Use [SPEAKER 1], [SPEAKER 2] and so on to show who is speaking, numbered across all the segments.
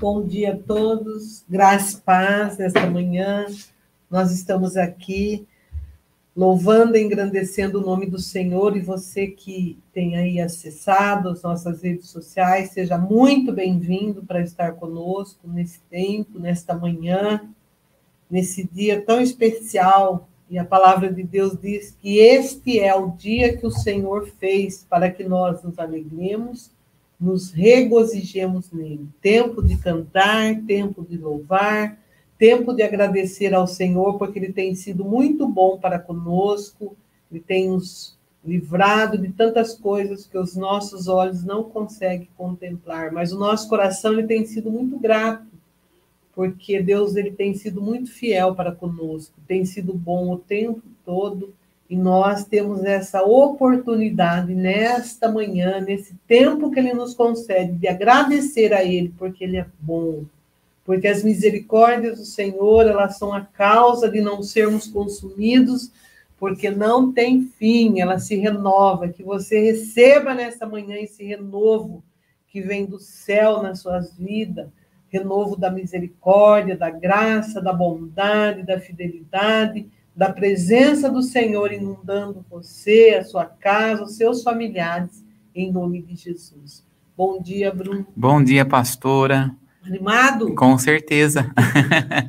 [SPEAKER 1] Bom dia a todos, graça e paz nesta manhã. Nós estamos aqui louvando e engrandecendo o nome do Senhor e você que tem aí acessado as nossas redes sociais, seja muito bem-vindo para estar conosco nesse tempo, nesta manhã, nesse dia tão especial. E a palavra de Deus diz que este é o dia que o Senhor fez para que nós nos alegremos nos regozijemos nele. Tempo de cantar, tempo de louvar, tempo de agradecer ao Senhor, porque ele tem sido muito bom para conosco, ele tem nos livrado de tantas coisas que os nossos olhos não conseguem contemplar, mas o nosso coração ele tem sido muito grato, porque Deus ele tem sido muito fiel para conosco, tem sido bom o tempo todo e nós temos essa oportunidade nesta manhã, nesse tempo que Ele nos concede, de agradecer a Ele, porque Ele é bom. Porque as misericórdias do Senhor, elas são a causa de não sermos consumidos, porque não tem fim, ela se renova. Que você receba nessa manhã esse renovo que vem do céu nas suas vidas renovo da misericórdia, da graça, da bondade, da fidelidade da presença do Senhor inundando você, a sua casa, os seus familiares, em nome de Jesus. Bom dia, Bruno.
[SPEAKER 2] Bom dia, pastora.
[SPEAKER 1] Animado?
[SPEAKER 2] Com certeza.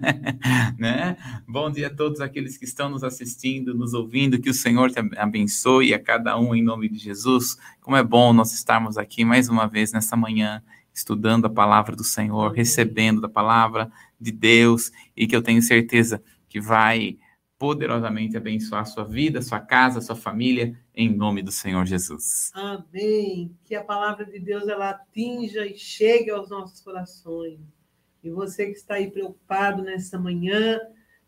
[SPEAKER 2] né? Bom dia a todos aqueles que estão nos assistindo, nos ouvindo, que o Senhor te abençoe a cada um em nome de Jesus. Como é bom nós estarmos aqui mais uma vez nessa manhã, estudando a palavra do Senhor, recebendo da palavra de Deus e que eu tenho certeza que vai poderosamente abençoar a sua vida, a sua casa, a sua família, em nome do Senhor Jesus.
[SPEAKER 1] Amém. Que a palavra de Deus ela atinja e chegue aos nossos corações. E você que está aí preocupado nessa manhã,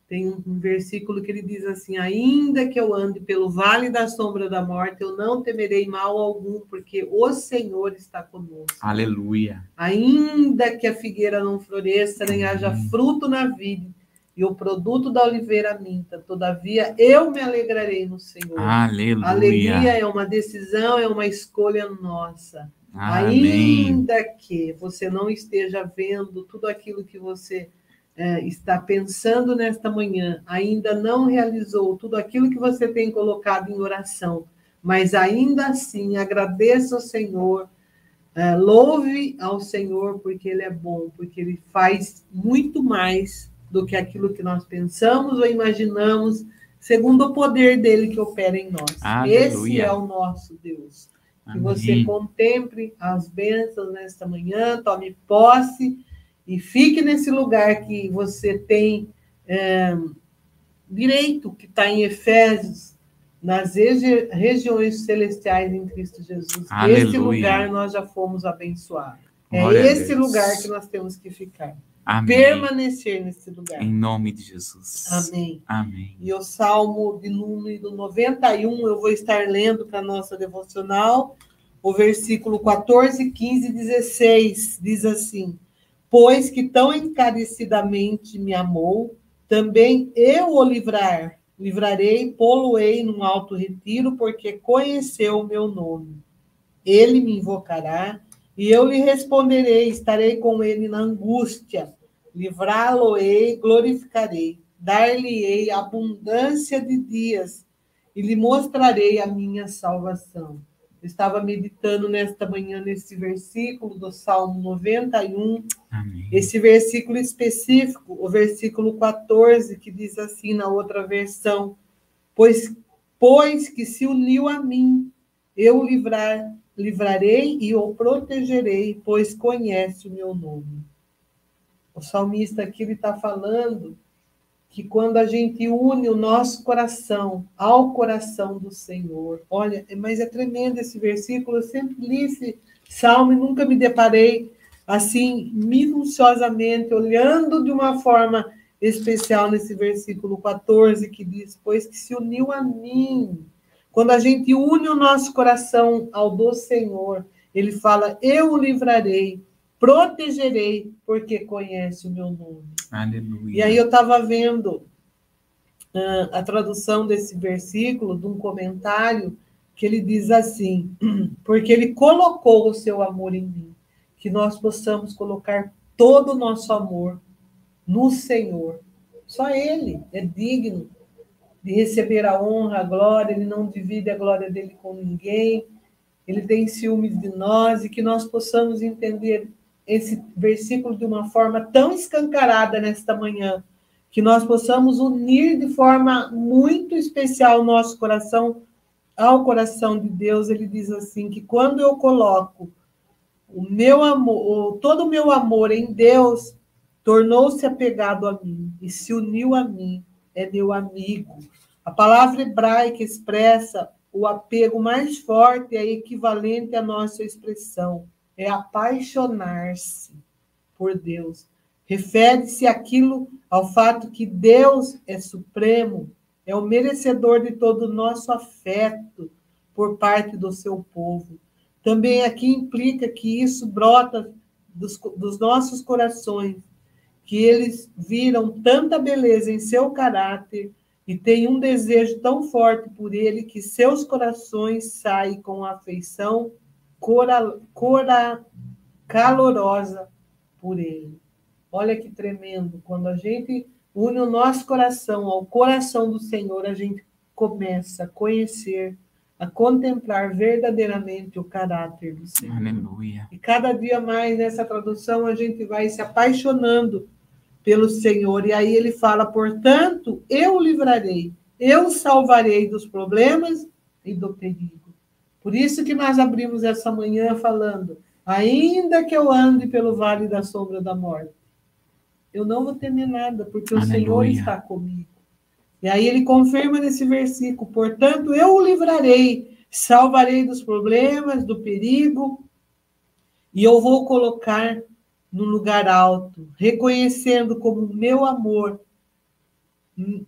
[SPEAKER 1] tem um, um versículo que ele diz assim: Ainda que eu ande pelo vale da sombra da morte, eu não temerei mal algum, porque o Senhor está conosco.
[SPEAKER 2] Aleluia.
[SPEAKER 1] Ainda que a figueira não floresça, nem haja fruto na vida e o produto da oliveira minta. Todavia, eu me alegrarei no Senhor.
[SPEAKER 2] Aleluia.
[SPEAKER 1] Alegria é uma decisão, é uma escolha nossa.
[SPEAKER 2] Amém.
[SPEAKER 1] Ainda que você não esteja vendo tudo aquilo que você é, está pensando nesta manhã, ainda não realizou tudo aquilo que você tem colocado em oração, mas ainda assim agradeça ao Senhor, é, louve ao Senhor, porque Ele é bom, porque Ele faz muito mais do que aquilo que nós pensamos ou imaginamos, segundo o poder dele que opera em nós.
[SPEAKER 2] Aleluia.
[SPEAKER 1] Esse é o nosso Deus. Que você contemple as bênçãos nesta manhã, tome posse e fique nesse lugar que você tem é, direito, que está em Efésios, nas regi regiões celestiais em Cristo Jesus.
[SPEAKER 2] Aleluia.
[SPEAKER 1] Esse lugar nós já fomos abençoados. Glória é esse lugar que nós temos que ficar.
[SPEAKER 2] Amém.
[SPEAKER 1] permanecer nesse lugar.
[SPEAKER 2] Em nome de Jesus.
[SPEAKER 1] Amém.
[SPEAKER 2] Amém.
[SPEAKER 1] E o Salmo de número 91, eu vou estar lendo para a nossa devocional, o versículo 14, 15 e 16, diz assim: Pois que tão encarecidamente me amou, também eu o livrar, livrarei, pô-lo-ei num alto retiro, porque conheceu o meu nome. Ele me invocará e eu lhe responderei, estarei com ele na angústia, livrá-lo-ei, glorificarei, dar-lhe-ei abundância de dias e lhe mostrarei a minha salvação. Eu estava meditando nesta manhã nesse versículo do Salmo 91,
[SPEAKER 2] Amém.
[SPEAKER 1] esse versículo específico, o versículo 14, que diz assim na outra versão: Pois, pois que se uniu a mim, eu livrar, livrarei e o protegerei, pois conhece o meu nome. O salmista aqui está falando que quando a gente une o nosso coração ao coração do Senhor, olha, mas é tremendo esse versículo, eu sempre li esse salmo e nunca me deparei assim, minuciosamente, olhando de uma forma especial nesse versículo 14, que diz: Pois que se uniu a mim, quando a gente une o nosso coração ao do Senhor, ele fala: Eu o livrarei, protegerei, porque conhece o meu nome.
[SPEAKER 2] Aleluia.
[SPEAKER 1] E aí eu estava vendo uh, a tradução desse versículo, de um comentário, que ele diz assim: Porque ele colocou o seu amor em mim, que nós possamos colocar todo o nosso amor no Senhor. Só Ele é digno de receber a honra, a glória, Ele não divide a glória dele com ninguém, Ele tem ciúmes de nós e que nós possamos entender esse versículo de uma forma tão escancarada nesta manhã, que nós possamos unir de forma muito especial o nosso coração ao coração de Deus. Ele diz assim: que quando eu coloco o meu amor, todo o meu amor em Deus, tornou-se apegado a mim e se uniu a mim, é meu amigo. A palavra hebraica expressa o apego mais forte, é equivalente à nossa expressão é apaixonar-se por Deus. Refere-se aquilo ao fato que Deus é supremo, é o merecedor de todo o nosso afeto por parte do seu povo. Também aqui implica que isso brota dos, dos nossos corações, que eles viram tanta beleza em seu caráter e têm um desejo tão forte por ele que seus corações saem com afeição cora, cora calorosa por ele. Olha que tremendo, quando a gente une o nosso coração ao coração do Senhor, a gente começa a conhecer, a contemplar verdadeiramente o caráter do Senhor.
[SPEAKER 2] Aleluia.
[SPEAKER 1] E cada dia mais nessa tradução a gente vai se apaixonando pelo Senhor. E aí ele fala, portanto, eu livrarei, eu salvarei dos problemas e do perigo. Por isso que nós abrimos essa manhã falando: ainda que eu ande pelo vale da sombra da morte, eu não vou temer nada, porque Aleluia. o Senhor está comigo. E aí ele confirma nesse versículo: portanto, eu o livrarei, salvarei dos problemas, do perigo, e eu vou colocar no lugar alto, reconhecendo como meu amor,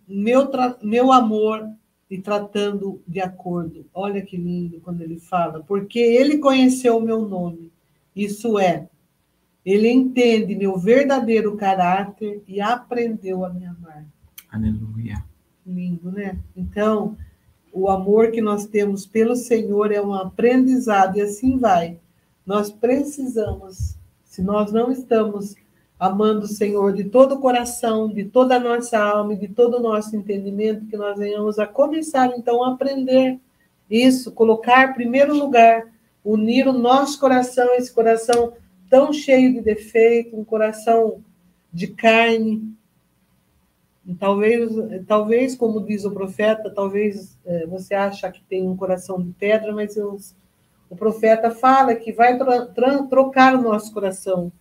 [SPEAKER 1] meu, meu amor e tratando de acordo. Olha que lindo quando ele fala, porque ele conheceu o meu nome. Isso é, ele entende meu verdadeiro caráter e aprendeu a me amar.
[SPEAKER 2] Aleluia.
[SPEAKER 1] Lindo, né? Então, o amor que nós temos pelo Senhor é um aprendizado e assim vai. Nós precisamos, se nós não estamos amando o Senhor de todo o coração, de toda a nossa alma e de todo o nosso entendimento, que nós venhamos a começar então a aprender isso, colocar em primeiro lugar, unir o nosso coração, esse coração tão cheio de defeito, um coração de carne. Talvez, talvez, como diz o profeta, talvez é, você acha que tem um coração de pedra, mas os, o profeta fala que vai trocar o nosso coração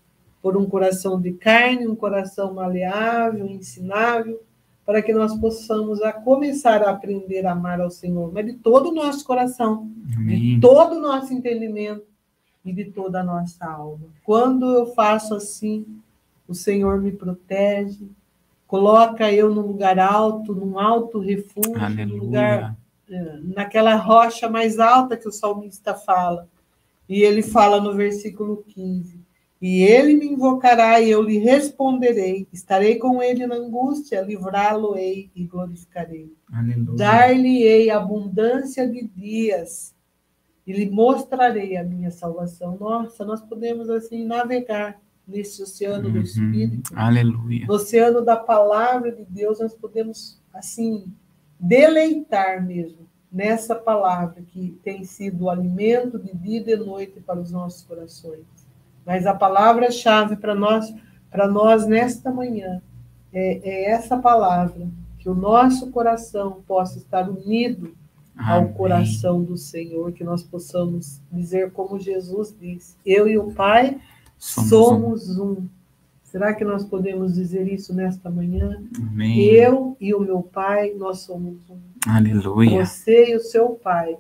[SPEAKER 1] por um coração de carne, um coração maleável, ensinável, para que nós possamos a começar a aprender a amar ao Senhor, mas de todo o nosso coração, Amém. de todo o nosso entendimento e de toda a nossa alma. Quando eu faço assim, o Senhor me protege, coloca eu num lugar alto, num alto refúgio, num lugar naquela rocha mais alta que o salmista fala. E ele fala no versículo 15: e ele me invocará e eu lhe responderei. Estarei com ele na angústia, livrá-lo-ei e glorificarei. Dar-lhe-ei abundância de dias e lhe mostrarei a minha salvação. Nossa, nós podemos assim navegar nesse oceano uhum. do Espírito.
[SPEAKER 2] Aleluia.
[SPEAKER 1] No oceano da palavra de Deus, nós podemos assim deleitar mesmo nessa palavra que tem sido o alimento de dia e noite para os nossos corações. Mas a palavra-chave para nós, para nós nesta manhã, é, é, essa palavra, que o nosso coração possa estar unido ao Amém. coração do Senhor, que nós possamos dizer como Jesus disse: Eu e o Pai somos, somos um. Será que nós podemos dizer isso nesta manhã?
[SPEAKER 2] Amém.
[SPEAKER 1] Eu e o meu Pai, nós somos um.
[SPEAKER 2] Aleluia.
[SPEAKER 1] Você e o seu Pai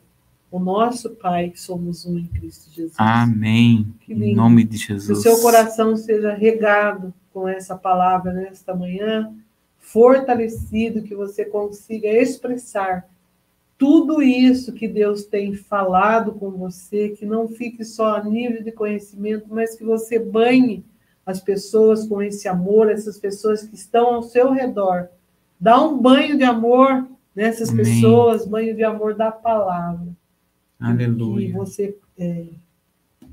[SPEAKER 1] o nosso Pai, que somos um em Cristo Jesus.
[SPEAKER 2] Amém. Em nome de Jesus.
[SPEAKER 1] Que o seu coração seja regado com essa palavra nesta manhã, fortalecido, que você consiga expressar tudo isso que Deus tem falado com você, que não fique só a nível de conhecimento, mas que você banhe as pessoas com esse amor, essas pessoas que estão ao seu redor. Dá um banho de amor nessas Amém. pessoas, banho de amor da palavra.
[SPEAKER 2] Aleluia.
[SPEAKER 1] Que você é,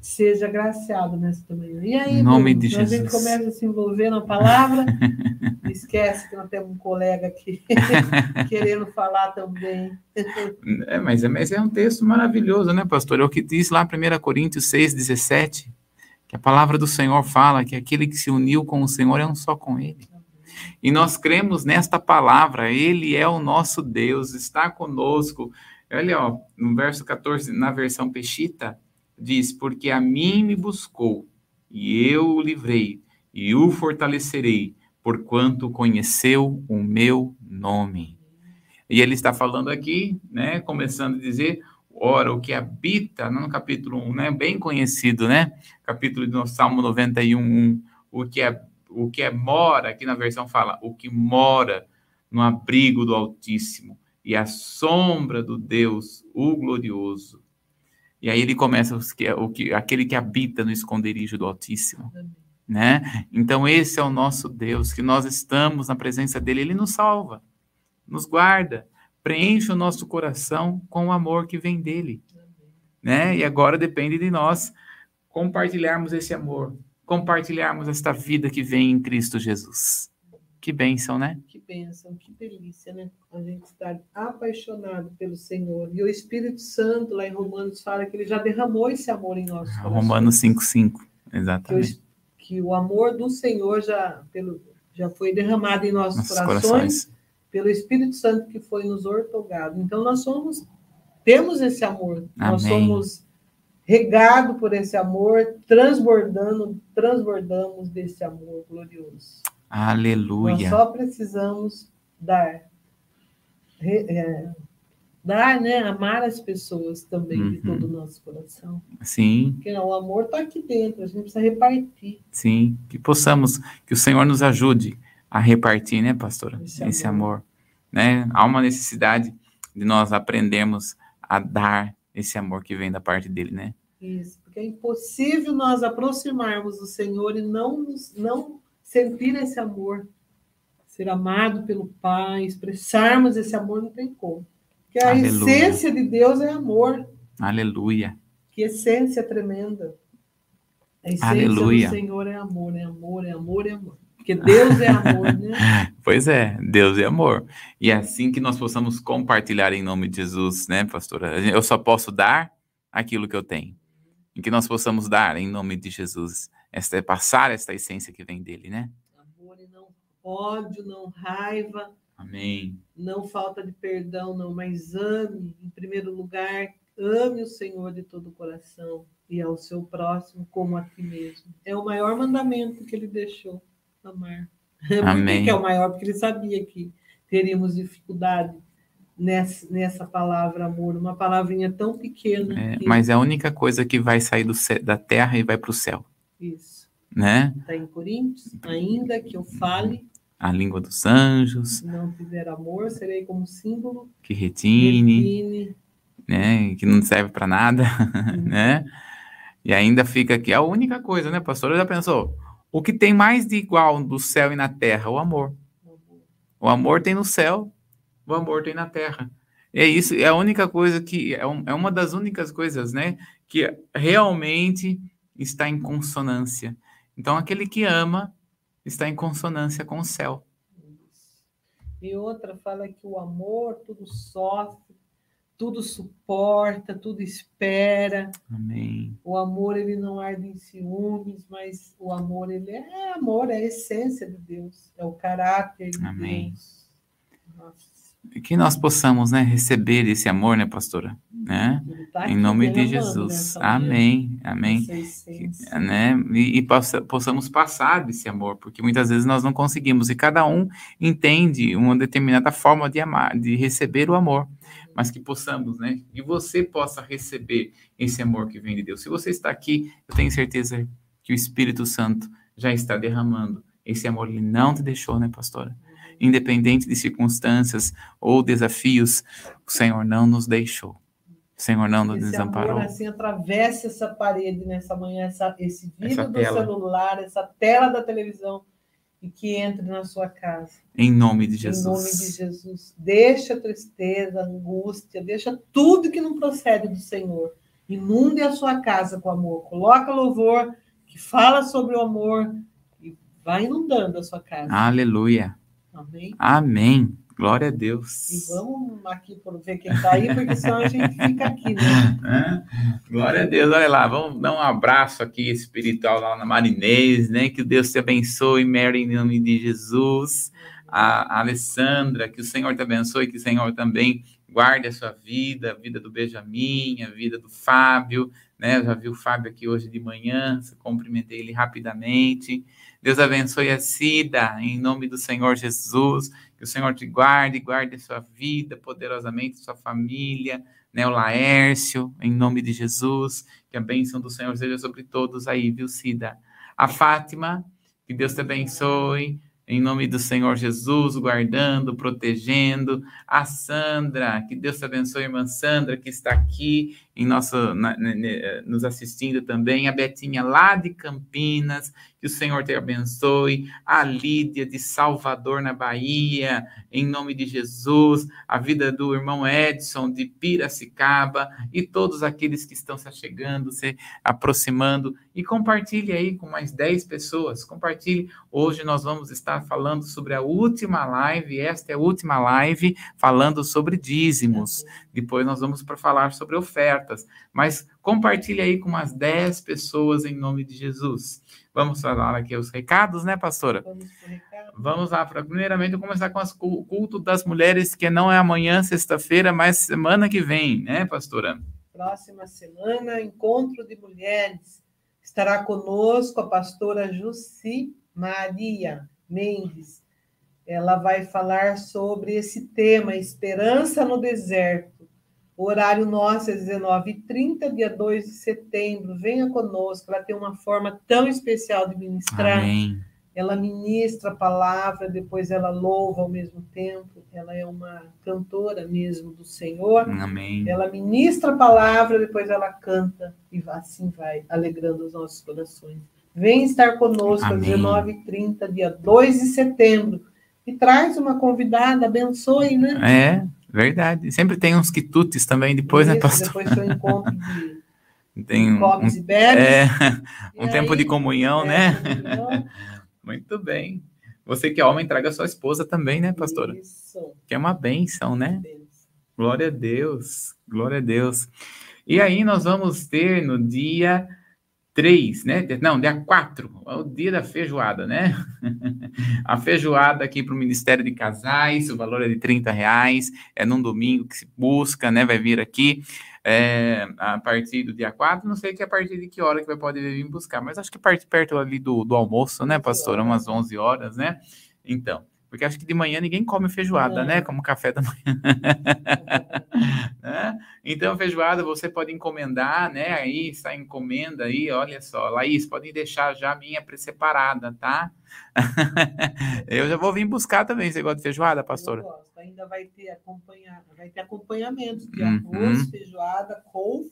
[SPEAKER 1] seja agraciado nesta manhã. E aí,
[SPEAKER 2] Em nome de
[SPEAKER 1] a gente
[SPEAKER 2] Jesus.
[SPEAKER 1] começa a se envolver na palavra, esquece que nós temos um colega aqui querendo falar também.
[SPEAKER 2] É, mas, é, mas é um texto maravilhoso, né, pastor? É o que diz lá em 1 Coríntios 6, 17, que a palavra do Senhor fala que aquele que se uniu com o Senhor é um só com ele. E nós cremos nesta palavra, ele é o nosso Deus, está conosco. Olha, ó, no verso 14, na versão Peshita, diz: Porque a mim me buscou, e eu o livrei, e o fortalecerei, porquanto conheceu o meu nome. E ele está falando aqui, né, começando a dizer, ora, o que habita, no capítulo 1, né, bem conhecido, né, capítulo do Salmo 91, 1, o que é, o que é mora, aqui na versão fala, o que mora no abrigo do Altíssimo e a sombra do Deus, o glorioso. E aí ele começa os que, o que, aquele que habita no esconderijo do Altíssimo, né? Então esse é o nosso Deus, que nós estamos na presença dele, ele nos salva, nos guarda, preenche o nosso coração com o amor que vem dele, né? E agora depende de nós compartilharmos esse amor, compartilharmos esta vida que vem em Cristo Jesus. Que bênção, né?
[SPEAKER 1] Que bênção, que delícia, né? A gente estar apaixonado pelo Senhor. E o Espírito Santo, lá em Romanos, fala que ele já derramou esse amor em nossos corações.
[SPEAKER 2] Romanos 5,5,
[SPEAKER 1] Que
[SPEAKER 2] exatamente.
[SPEAKER 1] o, que o amor do Senhor já, pelo, já foi derramado em nossos,
[SPEAKER 2] Nossos
[SPEAKER 1] corações,
[SPEAKER 2] corações.
[SPEAKER 1] Pelo Espírito Santo que foi nos ortogado. Então nós somos, temos esse amor. Nós
[SPEAKER 2] Amém.
[SPEAKER 1] somos regados por esse amor, transbordando, transbordamos desse amor glorioso. Nós
[SPEAKER 2] Aleluia.
[SPEAKER 1] só precisamos dar. Re- é, dar, né? Amar as pessoas também de
[SPEAKER 2] Uhum.
[SPEAKER 1] todo o nosso coração.
[SPEAKER 2] Sim,
[SPEAKER 1] Porque o amor está aqui dentro, a gente precisa repartir.
[SPEAKER 2] sim. Que possamos, que o Senhor nos ajude a repartir, né, pastora?
[SPEAKER 1] Esse
[SPEAKER 2] Esse,
[SPEAKER 1] amor.
[SPEAKER 2] amor. Né? Há uma necessidade de nós aprendermos a dar esse amor que vem da parte dele, né?
[SPEAKER 1] Isso, porque é impossível nós aproximarmos do Senhor e não, nos- não sentir esse amor, ser amado pelo Pai, expressarmos esse amor, não tem como. Porque a
[SPEAKER 2] Aleluia.
[SPEAKER 1] essência de Deus é amor.
[SPEAKER 2] Aleluia.
[SPEAKER 1] Que essência tremenda. A essência
[SPEAKER 2] Aleluia.
[SPEAKER 1] do Senhor é amor, é amor, é amor, é amor. Porque Deus é amor, né?
[SPEAKER 2] Pois é, Deus é amor. E é assim que nós possamos compartilhar em nome de Jesus, né, pastora? Eu só posso dar aquilo que eu tenho. E que nós possamos dar em nome de Jesus, esta, passar esta essência que vem dele, né?
[SPEAKER 1] Amor e não ódio, não raiva,
[SPEAKER 2] Amém.
[SPEAKER 1] não falta de perdão, não, mas ame, em primeiro lugar, ame o Senhor de todo o coração e ao seu próximo como a ti mesmo. É o maior mandamento que ele deixou, amar.
[SPEAKER 2] Amém.
[SPEAKER 1] que é o maior? Porque ele sabia que teríamos dificuldade nessa, nessa palavra amor, uma palavrinha tão pequena.
[SPEAKER 2] É,
[SPEAKER 1] que-
[SPEAKER 2] mas é a única coisa que vai sair do da terra e vai para o céu,
[SPEAKER 1] Isso.
[SPEAKER 2] né?
[SPEAKER 1] Está em Coríntios, ainda que eu fale,
[SPEAKER 2] A língua dos anjos,
[SPEAKER 1] se não tiver amor, serei como símbolo,
[SPEAKER 2] que retine,
[SPEAKER 1] define,
[SPEAKER 2] né? Que não serve para nada, né? E ainda fica aqui a única coisa, né, pastor? Já pensou? O que tem mais de igual do céu e na terra? O amor. O amor tem no céu, o amor tem na terra. É isso, é a única coisa que é, é uma das únicas coisas, né, que realmente está em consonância. Então, aquele que ama está em consonância com o céu.
[SPEAKER 1] E outra fala que o amor tudo sofre, tudo suporta, tudo espera.
[SPEAKER 2] Amém.
[SPEAKER 1] O amor ele não arde em ciúmes, mas o amor ele é amor, é a essência de Deus, é o caráter de
[SPEAKER 2] Amém.
[SPEAKER 1] Deus. Nossa,
[SPEAKER 2] E que nós possamos, né, receber esse amor, né, pastora? Né?
[SPEAKER 1] tá
[SPEAKER 2] Em nome de Jesus. Amém. Amém.
[SPEAKER 1] essência.
[SPEAKER 2] né? E, e possa- possamos passar desse amor, porque muitas vezes nós não conseguimos e cada um entende uma determinada forma de amar, de receber o amor, mas que possamos, né? E você possa receber esse amor que vem de Deus. Se você está aqui, eu tenho certeza que o Espírito Santo já está derramando esse amor. Ele não te deixou, né, pastora? Independente de circunstâncias ou desafios, o Senhor não nos deixou. O Senhor não nos
[SPEAKER 1] Esse
[SPEAKER 2] desamparou.
[SPEAKER 1] amor assim atravessa essa parede nessa manhã, essa, esse vidro
[SPEAKER 2] Essa
[SPEAKER 1] do
[SPEAKER 2] tela.
[SPEAKER 1] celular, essa tela da televisão e que entre na sua casa.
[SPEAKER 2] Em nome de
[SPEAKER 1] Em nome de
[SPEAKER 2] Jesus.
[SPEAKER 1] Jesus. Deixa a tristeza, a angústia, deixa tudo que não procede do Senhor Inunde a sua casa com amor. Coloca louvor que fala sobre o amor e vai inundando a sua casa.
[SPEAKER 2] Aleluia.
[SPEAKER 1] Amém?
[SPEAKER 2] Amém. Glória a Deus.
[SPEAKER 1] E vamos aqui por ver quem está aí, porque senão a gente fica aqui, né?
[SPEAKER 2] Glória a Deus, olha lá, vamos dar um abraço aqui espiritual lá na Marinês, né? Que Deus te abençoe, Mary, em nome de Jesus. A Alessandra, que o Senhor te abençoe, que o Senhor também guarde a sua vida, a vida do Benjamin, a vida do Fábio, né? Eu já vi o Fábio aqui hoje de manhã, cumprimentei ele rapidamente. Deus abençoe a Cida, em nome do Senhor Jesus. Que o Senhor te guarde, guarde sua vida poderosamente, sua família, né? O Laércio, em nome de Jesus. Que a bênção do Senhor seja sobre todos aí, viu, Cida? A Fátima, que Deus te abençoe em nome do Senhor Jesus, guardando, protegendo. A Sandra, que Deus te abençoe, irmã Sandra, que está aqui em nosso, na, na, nos assistindo também. A Betinha, lá de Campinas, que o Senhor te abençoe. A Lídia, de Salvador, na Bahia, em nome de Jesus. A vida do irmão Edson, de Piracicaba. E todos aqueles que estão se chegando, se aproximando. E compartilhe aí com mais 10 pessoas. Compartilhe. Hoje nós vamos estar falando sobre a última live. Esta é a última live falando sobre dízimos. Depois nós vamos para falar sobre ofertas. Mas compartilhe aí com umas 10 pessoas em nome de Jesus. Vamos falar aqui os recados, né, pastora? Vamos, Vamos lá. Primeiramente, começar com o culto das mulheres, que não é amanhã, sexta-feira, mas semana que vem, né, pastora?
[SPEAKER 1] Próxima semana, encontro de mulheres. Estará conosco a pastora Jussi Maria Mendes. Ela vai falar sobre esse tema, esperança no deserto. O horário nosso é 19h30, dia 2 de setembro. Venha conosco. Ela tem uma forma tão especial de ministrar.
[SPEAKER 2] Amém.
[SPEAKER 1] Ela ministra a palavra, depois ela louva ao mesmo tempo. Ela é uma cantora mesmo do Senhor.
[SPEAKER 2] Amém.
[SPEAKER 1] Ela ministra a palavra, depois ela canta e assim vai, alegrando os nossos corações. Vem estar conosco às 19h30, dia 2 de setembro. E traz uma convidada, abençoe, né?
[SPEAKER 2] É, verdade. Sempre tem uns quitutes também depois, né, Isso, né, pastor?
[SPEAKER 1] Depois do encontro de
[SPEAKER 2] tem um, um,
[SPEAKER 1] e bebes,
[SPEAKER 2] é, um tempo aí, de comunhão, é, né? Comunhão. Muito bem. Você que é homem, traga sua esposa também, né, pastora?
[SPEAKER 1] Isso.
[SPEAKER 2] Que é uma bênção, né? Glória a Deus. Glória a Deus. E aí nós vamos ter no dia 3, né? Não, dia 4, é o dia da feijoada, né? a feijoada aqui para o Ministério de Casais, o valor é de 30 reais, é num domingo que se busca, né? Vai vir aqui é, a partir do dia 4, não sei que a partir de que hora que vai poder vir buscar, mas acho que parte perto ali do, do almoço, né, pastor? Umas 11 horas, né? Então, porque acho que de manhã ninguém come feijoada, né? Como café da manhã. né? Então, feijoada você pode encomendar, né? Aí está encomenda aí, olha só. Laís, podem deixar já a minha separada, tá? eu já vou vir buscar também. Você gosta de feijoada, pastora? Eu
[SPEAKER 1] gosto. Ainda vai ter, acompanha... vai ter acompanhamento de uhum. arroz, feijoada, couve,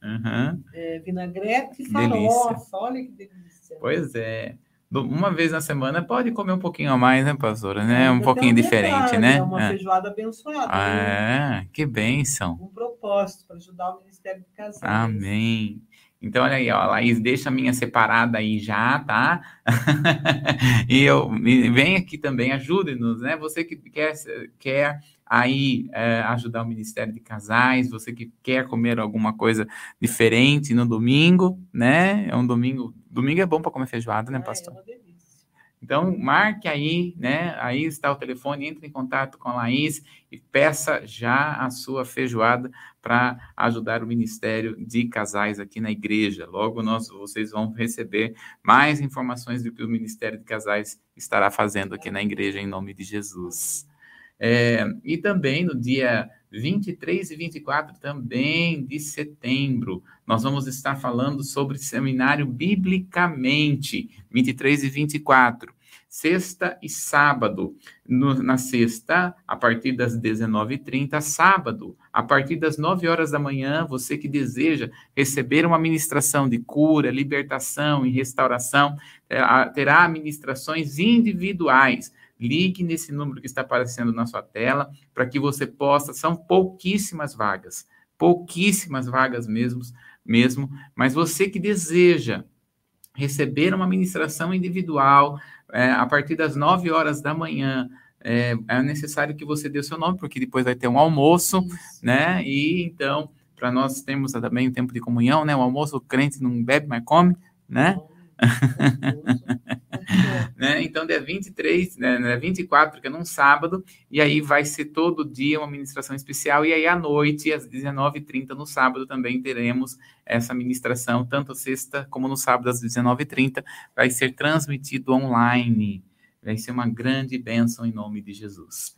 [SPEAKER 1] uhum. é, vinagrete e farofa. Delícia. Olha que delícia.
[SPEAKER 2] Pois é uma vez na semana pode comer um pouquinho a mais, né, pastora? Né? Um pouquinho diferente, né?
[SPEAKER 1] É uma é. feijoada abençoada. Ah,
[SPEAKER 2] né? que bênção.
[SPEAKER 1] Um propósito para ajudar o Ministério de Casais.
[SPEAKER 2] Amém. Então, olha aí, ó, Laís, deixa a minha separada aí já, tá? e eu vem aqui também, ajude-nos, né? Você que quer, quer aí é, ajudar o Ministério de Casais, você que quer comer alguma coisa diferente no domingo, né? É um domingo. Domingo é bom para comer feijoada, né, ah, é pastor? É então, marque aí, né? Aí está o telefone, entre em contato com a Laís e peça já a sua feijoada para ajudar o Ministério de Casais aqui na igreja. Logo nós, vocês vão receber mais informações do que o Ministério de Casais estará fazendo aqui na igreja, em nome de Jesus. É, e também no dia 23 e 24 também de setembro, nós vamos estar falando sobre seminário biblicamente, 23 e 24 sexta e sábado. No, na sexta, a partir das 19h30, sábado, a partir das 9 horas da manhã, você que deseja receber uma ministração de cura, libertação e restauração, terá ministrações individuais ligue nesse número que está aparecendo na sua tela para que você possa. São pouquíssimas vagas, pouquíssimas vagas mesmo. mesmo, mas você que deseja receber uma ministração individual é, a partir das 9 horas da manhã, é, é, necessário que você dê o seu nome, porque depois vai ter um almoço, Isso. né? E então, para nós temos também o tempo de comunhão, né? O almoço, o crente não bebe, mas come, né? né? Então, dia 23, né, 24, porque é num sábado, e aí vai ser todo dia uma ministração especial, e aí à noite, às 19h30, no sábado, também teremos essa ministração, tanto sexta como no sábado, às 19h30, vai ser transmitido online. Vai ser uma grande bênção em nome de Jesus.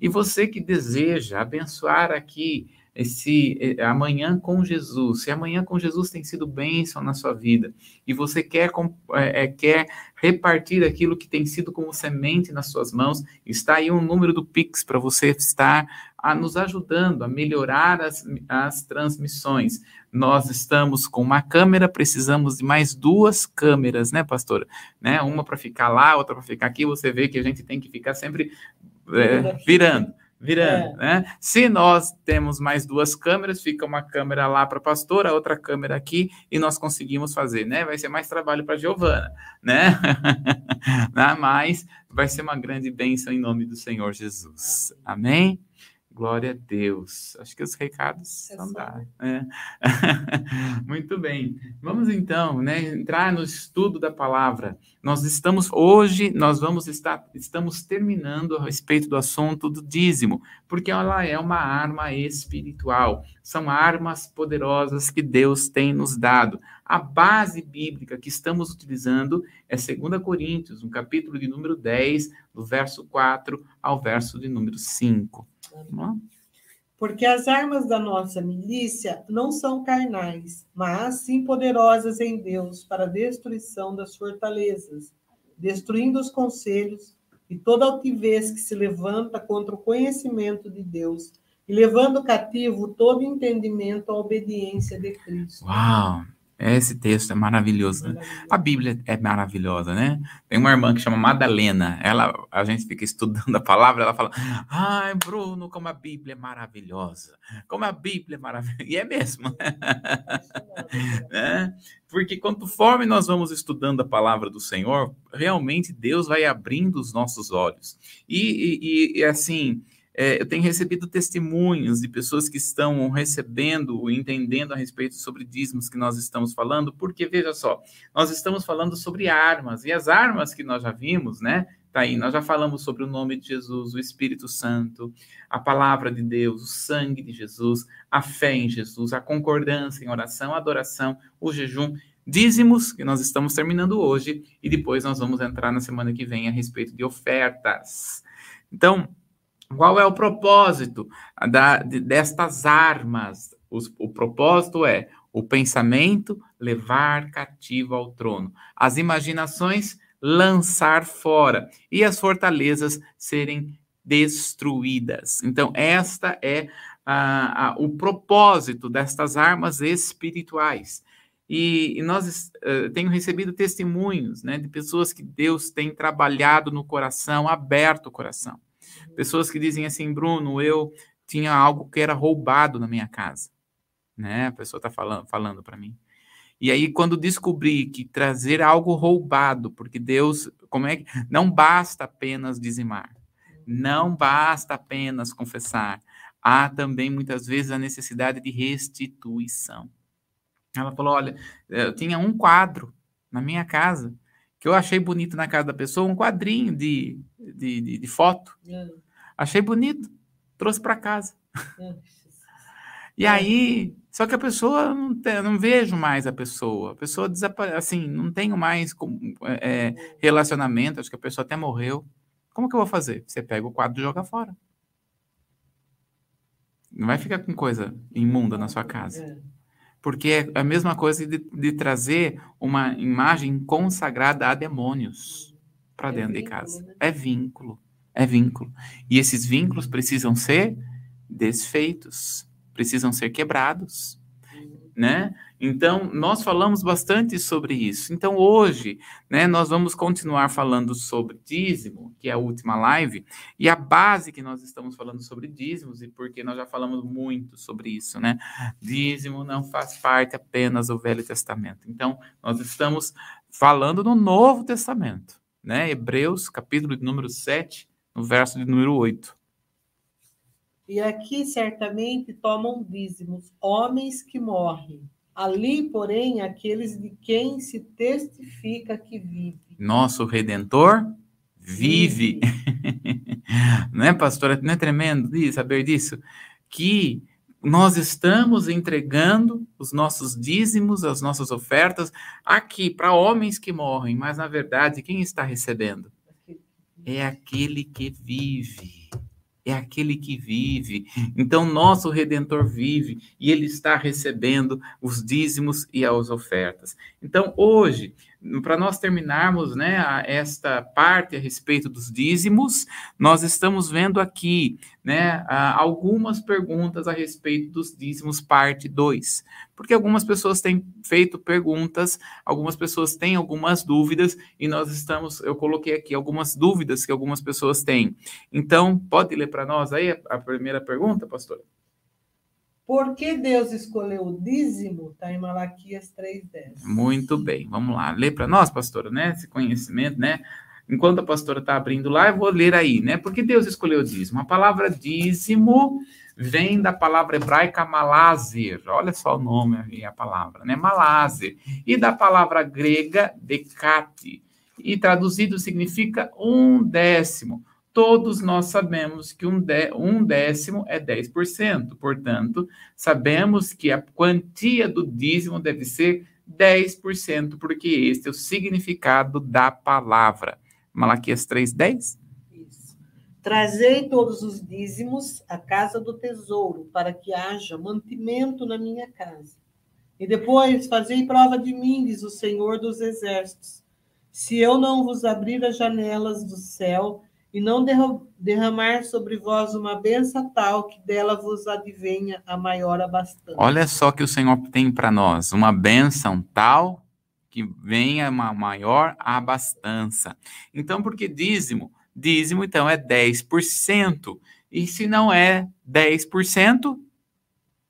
[SPEAKER 2] E você que deseja abençoar aqui esse eh, amanhã com Jesus, se amanhã com Jesus tem sido bênção na sua vida e você quer, é, quer repartir aquilo que tem sido como semente nas suas mãos, está aí um número do Pix para você estar a nos ajudando a melhorar as, as transmissões. Nós estamos com uma câmera, precisamos de mais duas câmeras, né, pastora? Né? Uma para ficar lá, outra para ficar aqui. Você vê que a gente tem que ficar sempre é, virando virando, é. né? Se nós temos mais duas câmeras, fica uma câmera lá para a pastora, outra câmera aqui, e nós conseguimos fazer, né? Vai ser mais trabalho para Giovana, né? né? Mas vai ser uma grande bênção em nome do Senhor Jesus. Amém? Glória a Deus. Acho que os recados é são dados. É. Muito bem. Vamos então, né, entrar no estudo da palavra. Nós estamos hoje, nós vamos estar, estamos terminando a respeito do assunto do dízimo, porque ela é uma arma espiritual. São armas poderosas que Deus tem nos dado. A base bíblica que estamos utilizando é 2 Coríntios, no capítulo de número 10, do verso 4 ao verso de número 5.
[SPEAKER 1] Porque as armas da nossa milícia não são carnais, mas sim poderosas em Deus para a destruição das fortalezas, destruindo os conselhos e toda altivez que se levanta contra o conhecimento de Deus, e levando cativo todo entendimento à obediência de Cristo.
[SPEAKER 2] Uau! Esse texto é maravilhoso. Né? A Bíblia é maravilhosa, né? Tem uma irmã que chama Madalena. Ela, a gente fica estudando a palavra, ela fala: "Ai, Bruno, como a Bíblia é maravilhosa. Como a Bíblia é maravilhosa". E é mesmo. né? Porque conforme nós vamos estudando a palavra do Senhor, realmente Deus vai abrindo os nossos olhos. E, e, e assim, é, eu tenho recebido testemunhos de pessoas que estão recebendo, entendendo a respeito sobre dízimos que nós estamos falando, porque veja só, nós estamos falando sobre armas, e as armas que nós já vimos, né? Tá aí, nós já falamos sobre o nome de Jesus, o Espírito Santo, a palavra de Deus, o sangue de Jesus, a fé em Jesus, a concordância em oração, a adoração, o jejum, dízimos, que nós estamos terminando hoje, e depois nós vamos entrar na semana que vem a respeito de ofertas. Então, qual é o propósito da, destas armas? o propósito é o pensamento levar cativo ao trono, as imaginações lançar fora e as fortalezas serem destruídas. Então, esta é o propósito destas armas espirituais. E, e nós uh, tenho recebido testemunhos né, de pessoas que Deus tem trabalhado no coração, aberto o coração. Pessoas que dizem assim, Bruno, eu tinha algo que era roubado na minha casa. Né? A pessoa está falando, falando para mim. E aí, quando descobri que trazer algo roubado, porque Deus, como é que. Não basta apenas dizimar, não basta apenas confessar. Há também, muitas vezes, a necessidade de restituição. Ela falou: olha, eu tinha um quadro na minha casa que eu achei bonito na casa da pessoa, um quadrinho de, de, de, de foto. É. Achei bonito, trouxe para casa. É. e aí, só que a pessoa não, tem, não vejo mais a pessoa. A pessoa desaparece, assim, não tenho mais é, é, relacionamento, acho que a pessoa até morreu. Como que eu vou fazer? Você pega o quadro e joga fora. Não vai ficar com coisa imunda na sua casa. É porque é a mesma coisa de, de trazer uma imagem consagrada a demônios para é dentro vínculo, de casa. Né? É vínculo, é vínculo. E esses vínculos precisam ser desfeitos, precisam ser quebrados. né? Então, nós falamos bastante sobre isso. Então, hoje, né, nós vamos continuar falando sobre dízimo, que é a última live, e a base que nós estamos falando sobre dízimos, e porque nós já falamos muito sobre isso, né? Dízimo não faz parte apenas do Velho Testamento. Então, nós estamos falando no Novo Testamento, né? Hebreus, capítulo de número 7, no verso de número 8.
[SPEAKER 1] E aqui certamente tomam dízimos homens que morrem Ali, porém, aqueles de quem se testifica que vive.
[SPEAKER 2] Nosso Redentor vive. vive. não é, pastora? Não é tremendo saber disso? Que nós estamos entregando os nossos dízimos, as nossas ofertas aqui para homens que morrem, mas na verdade, quem está recebendo? É aquele que vive é aquele que vive. Então, nosso redentor vive e ele está recebendo os dízimos e as ofertas. Então, hoje, para nós terminarmos né, esta parte a respeito dos dízimos, nós estamos vendo aqui né, algumas perguntas a respeito dos dízimos, parte 2. Porque algumas pessoas têm feito perguntas, algumas pessoas têm algumas dúvidas, e nós estamos, eu coloquei aqui algumas dúvidas que algumas pessoas têm. Então, pode ler para nós aí a, a primeira pergunta, pastor?
[SPEAKER 1] Por que Deus escolheu o dízimo? Está em Malaquias 3,10.
[SPEAKER 2] Muito bem, vamos lá. Lê para nós, pastora, né? Esse conhecimento, né? Enquanto a pastora está abrindo lá, eu vou ler aí, né? Por que Deus escolheu o dízimo? A palavra dízimo vem da palavra hebraica malazer. Olha só o nome e a palavra, né? Malazer. E da palavra grega decate. E traduzido significa um décimo todos nós sabemos que um, um décimo é 10%. Portanto, sabemos que a quantia do dízimo deve ser 10%, porque este é o significado da palavra. Malaquias 3,10?
[SPEAKER 1] Isso. Trazei todos os dízimos à casa do tesouro, para que haja mantimento na minha casa. E depois fazei prova de mim, diz o Senhor dos Exércitos, se eu não vos abrir as janelas do céu e não derramar sobre vós uma benção tal que dela vos advenha a maior abastança.
[SPEAKER 2] Olha só que o Senhor tem para nós, uma benção tal que venha uma maior abastança. Então, porque dízimo? Dízimo, então, é 10%. E se não é 10%,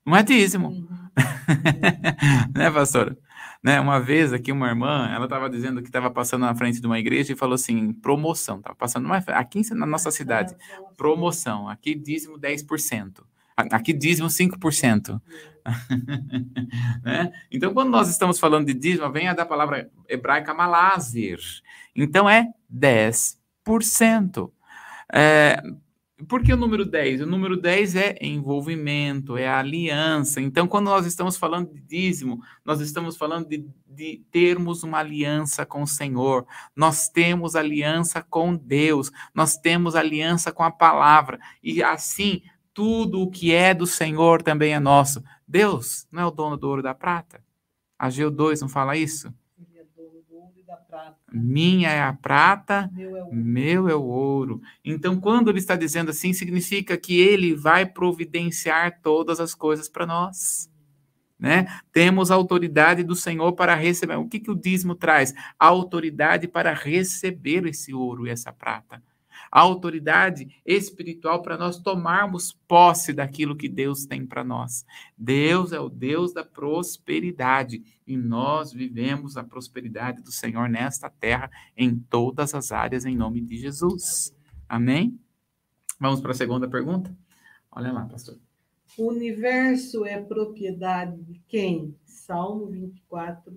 [SPEAKER 2] não é dízimo. Uhum. né, pastora? Né? Uma vez aqui uma irmã, ela estava dizendo que estava passando na frente de uma igreja e falou assim, promoção, estava passando uma, aqui na nossa cidade, promoção, aqui dízimo 10%. Aqui dízimo 5%. né? Então, quando nós estamos falando de dízimo, vem a da palavra hebraica malazer. Então, é 10%. É, por que o número 10? O número 10 é envolvimento, é aliança. Então, quando nós estamos falando de dízimo, nós estamos falando de, de, termos uma aliança com o Senhor. Nós temos aliança com Deus, nós temos aliança com a palavra. E assim, tudo o que é do Senhor também é nosso. Deus não é o dono do ouro e da prata? Ageu 2 não fala isso? Minha é a prata, meu é, meu é, o ouro. Então, quando ele está dizendo assim, significa que ele vai providenciar todas as coisas para nós. Né? Temos a autoridade do Senhor para receber. O que, que o dízimo traz? A autoridade para receber esse ouro e essa prata a autoridade espiritual para nós tomarmos posse daquilo que Deus tem para nós. Deus é o Deus da prosperidade e nós vivemos a prosperidade do Senhor nesta terra, em todas as áreas, em nome de Jesus. Amém? Vamos para a segunda pergunta? Olha lá, pastor.
[SPEAKER 1] O universo é propriedade de quem? Salmo 24,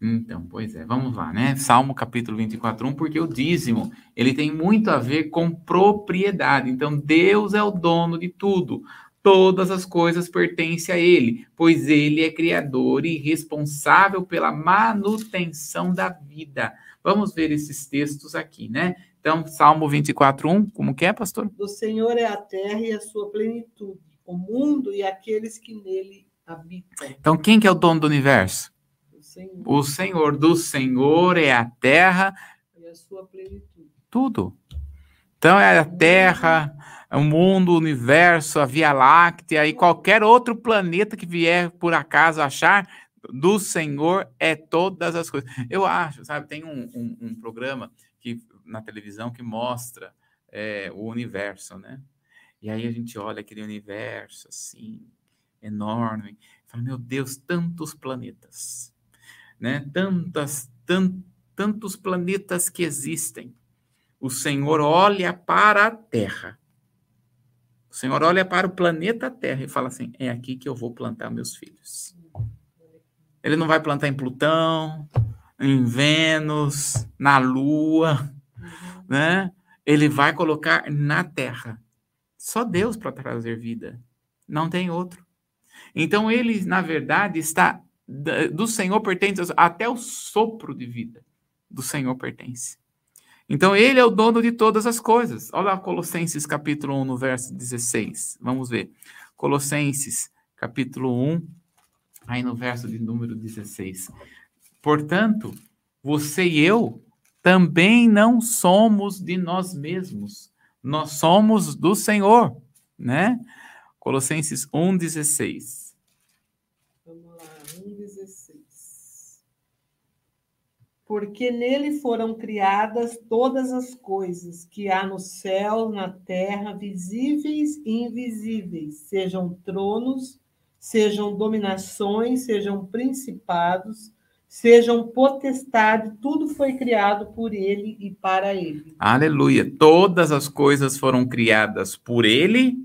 [SPEAKER 2] então, pois é, vamos lá, né? Salmo capítulo 24, 1, porque o dízimo, ele tem muito a ver com propriedade. Então, Deus é o dono de tudo. Todas as coisas pertencem a ele, pois ele é criador e responsável pela manutenção da vida. Vamos ver esses textos aqui, né? Então, Salmo 24, 1, como que é, pastor?
[SPEAKER 1] Do Senhor é a terra e a sua plenitude, o mundo e aqueles que nele habitam.
[SPEAKER 2] Então, quem que é o dono do universo? Senhor. O Senhor do Senhor é a terra
[SPEAKER 1] e a sua plenitude.
[SPEAKER 2] Tudo. Então é a terra, o mundo, o universo, a Via Láctea e qualquer outro planeta que vier por acaso achar, do Senhor é todas as coisas. Eu acho, sabe, tem um, um, um programa que na televisão que mostra é, o universo, né? E aí a gente olha aquele universo assim, enorme, e fala, meu Deus, tantos planetas, né? Tantas, tant, tantos planetas que existem. O Senhor olha para a Terra. O Senhor olha para o planeta Terra e fala assim: é aqui que eu vou plantar meus filhos. Ele não vai plantar em Plutão, em Vênus, na Lua, né? Ele vai colocar na Terra. Só Deus para trazer vida. Não tem outro. Então ele, na verdade, está do Senhor pertence, até o sopro de vida do Senhor pertence. Então, ele é o dono de todas as coisas. Olha lá Colossenses capítulo 1, no verso 16. Vamos ver. Colossenses capítulo 1, aí no verso de número 16. Portanto, você e eu também não somos de nós mesmos. Nós somos do Senhor, né? Colossenses
[SPEAKER 1] 1, 16. Porque nele foram criadas todas as coisas que há no céu, na terra, visíveis e invisíveis, sejam tronos, sejam dominações, sejam principados, sejam potestade, tudo foi criado por ele e para ele.
[SPEAKER 2] Aleluia. Todas as coisas foram criadas por ele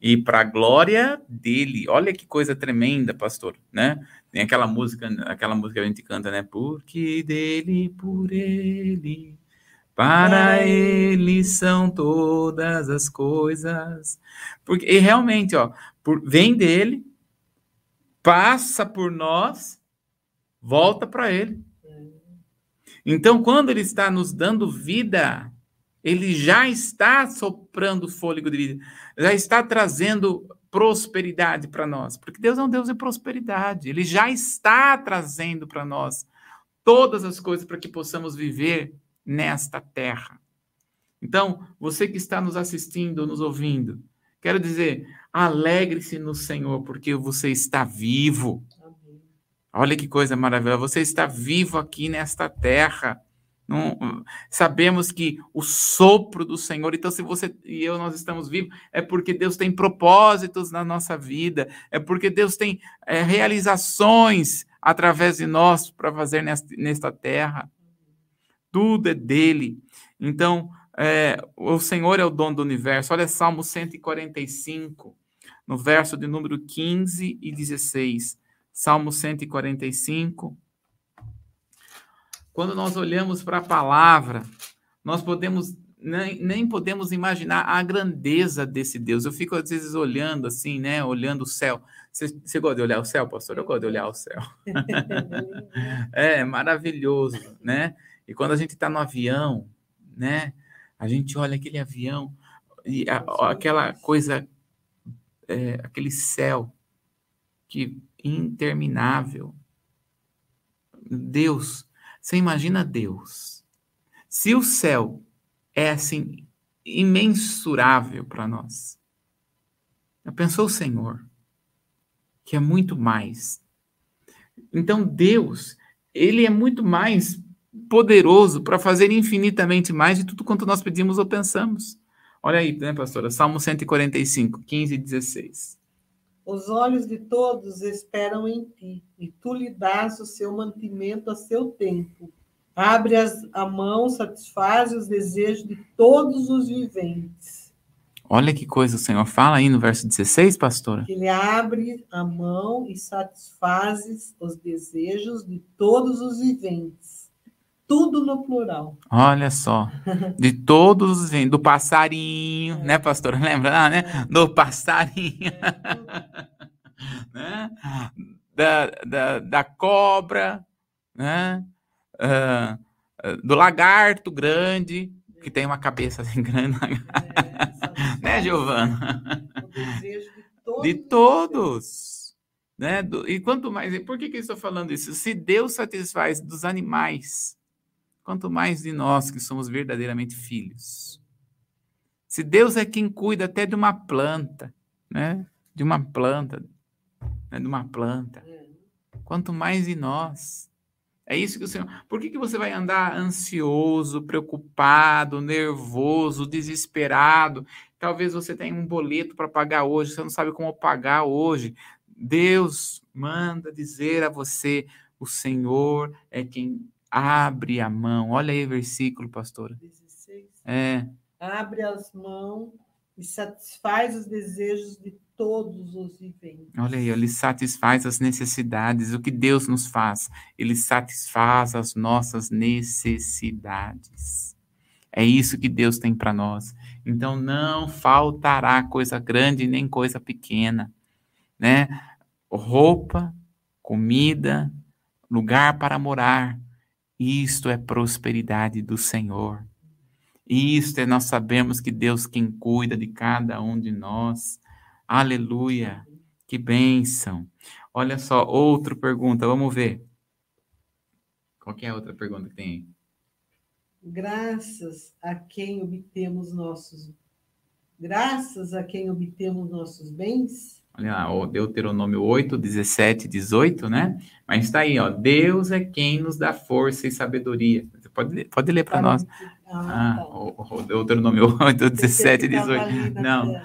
[SPEAKER 2] e para a glória dele. Olha que coisa tremenda, pastor, né? Tem aquela música, aquela música que a gente canta, né? Porque dele, por ele, para ele são todas as coisas. Porque e realmente, ó, por, vem dele, passa por nós volta para Ele. Então, quando Ele está nos dando vida, Ele já está soprando fôlego de vida, já está trazendo prosperidade para nós, porque Deus é um Deus de prosperidade, Ele já está trazendo para nós todas as coisas para que possamos viver nesta terra. Então, você que está nos assistindo, nos ouvindo, quero dizer, alegre-se no Senhor, porque você está vivo. Olha que coisa maravilhosa. Você está vivo aqui nesta terra. Não, sabemos que o sopro do Senhor, então, se você e eu nós estamos vivos, é porque Deus tem propósitos na nossa vida, é porque Deus tem é, realizações através de nós para fazer nesta, nesta terra. Tudo é dele. Então, é, o Senhor é o dono do universo. Olha Salmo 145, no verso de número 15 e 16. Salmo 145. Quando nós olhamos para a palavra, nós podemos nem, nem podemos imaginar a grandeza desse Deus. Eu fico às vezes olhando assim, né? Olhando o céu. Você, você gosta de olhar o céu, pastor? Eu gosto de olhar o céu. é maravilhoso, né? E quando a gente está no avião, né? A gente olha aquele avião e a, aquela coisa, é, aquele céu que interminável. Deus, você imagina Deus. Se o céu é assim imensurável para nós, já pensou o Senhor, que é muito mais. Então Deus, ele é muito mais poderoso para fazer infinitamente mais de tudo quanto nós pedimos ou pensamos. Olha aí, né, pastora? Salmo 145, 15 e 16.
[SPEAKER 1] Os olhos de todos esperam em ti, e tu lhe dás o seu mantimento a seu tempo. Abre as, a mão, satisfaz os desejos de todos os viventes.
[SPEAKER 2] Olha que coisa o Senhor fala aí no verso 16, pastora.
[SPEAKER 1] Ele abre a mão e satisfaz os desejos de todos os viventes. Tudo no plural.
[SPEAKER 2] Olha só. De todos, do passarinho, é. né, pastor? Lembra, ah, né? É. Do passarinho. É. né? Da, da, da cobra, né? Uh, do lagarto grande, que tem uma cabeça assim grande. É, né, Giovana? De todos. Né? E quanto mais. Por que, que eu estou falando isso? Se Deus satisfaz dos animais quanto mais de nós que somos verdadeiramente filhos. Se Deus é quem cuida até de uma planta, né? De uma planta, né? de uma planta. Quanto mais de nós. É isso que o Senhor. Por que, que você vai andar ansioso, preocupado, nervoso, desesperado? Talvez você tenha um boleto para pagar hoje, você não sabe como pagar hoje. Deus manda dizer a você: o Senhor é quem abre a mão. Olha aí o versículo, pastora. 16. É.
[SPEAKER 1] Abre as mãos e satisfaz os desejos de todos os viventes.
[SPEAKER 2] Olha aí, ele satisfaz as necessidades. O que Deus nos faz? Ele satisfaz as nossas necessidades. É isso que Deus tem para nós. Então não faltará coisa grande nem coisa pequena, né? Roupa, comida, lugar para morar. Isto é prosperidade do Senhor. Isto é nós sabemos que Deus quem cuida de cada um de nós. Aleluia. Que bênção. Olha só, outra pergunta, vamos ver. Qual é a outra pergunta que tem aí?
[SPEAKER 1] Graças a quem obtemos nossos graças a quem obtemos nossos bens?
[SPEAKER 2] Olha lá, o Deuteronômio 8, 17, 18, né? Mas está aí, ó. Deus é quem nos dá força e sabedoria. Você pode, pode ler para nós. Ah, tá. o, o Deuteronômio 8, 17, 18. Não.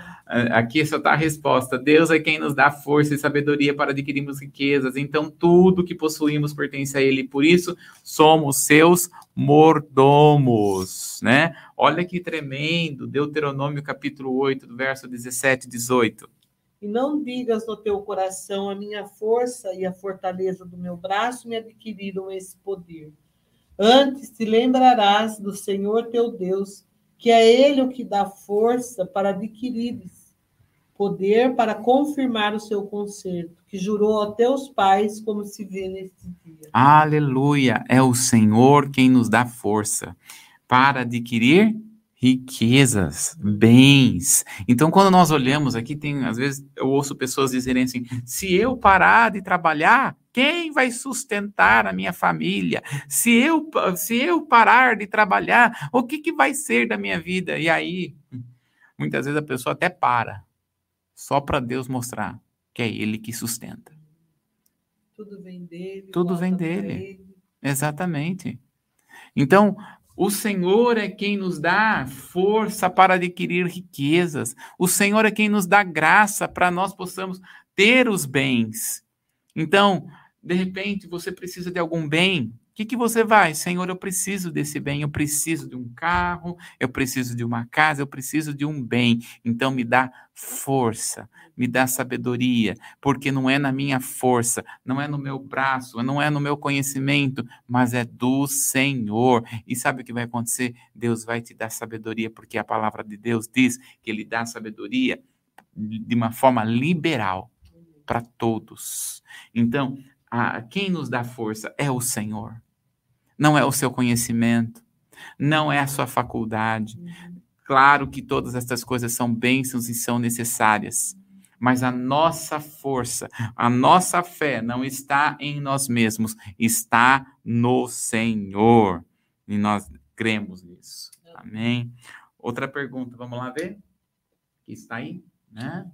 [SPEAKER 2] Aqui só está a resposta. Deus é quem nos dá força e sabedoria para adquirirmos riquezas. Então, tudo que possuímos pertence a Ele. Por isso, somos seus mordomos, né? Olha que tremendo. Deuteronômio capítulo 8, do verso 17 e 18.
[SPEAKER 1] E não digas no teu coração, a minha força e a fortaleza do meu braço me adquiriram esse poder. Antes te lembrarás do Senhor teu Deus, que é Ele o que dá força para adquirires poder para confirmar o seu conserto, que jurou a teus pais, como se vê neste dia.
[SPEAKER 2] Aleluia! É o Senhor quem nos dá força para adquirir riquezas, bens. Então, quando nós olhamos aqui, tem às vezes eu ouço pessoas dizerem assim: se eu parar de trabalhar, quem vai sustentar a minha família? Se eu se eu parar de trabalhar, o que, que vai ser da minha vida? E aí, muitas vezes a pessoa até para só para Deus mostrar que é Ele que sustenta.
[SPEAKER 1] Tudo vem dele.
[SPEAKER 2] Tudo vem dele. Exatamente. Então, o Senhor é quem nos dá força para adquirir riquezas. O Senhor é quem nos dá graça para nós possamos ter os bens. Então, de repente, você precisa de algum bem, o que, que você vai? Senhor, eu preciso desse bem, eu preciso de um carro, eu preciso de uma casa, eu preciso de um bem. Então me dá força, me dá sabedoria, porque não é na minha força, não é no meu braço, não é no meu conhecimento, mas é do Senhor. E sabe o que vai acontecer? Deus vai te dar sabedoria, porque a palavra de Deus diz que Ele dá sabedoria de uma forma liberal para todos. Então, a, quem nos dá força é o Senhor. Não é o seu conhecimento, não é a sua faculdade. Claro que todas estas coisas são bênçãos e são necessárias, mas a nossa força, a nossa fé não está em nós mesmos, está no Senhor. E nós cremos nisso. Amém. Outra pergunta, vamos lá ver? Que está aí, né?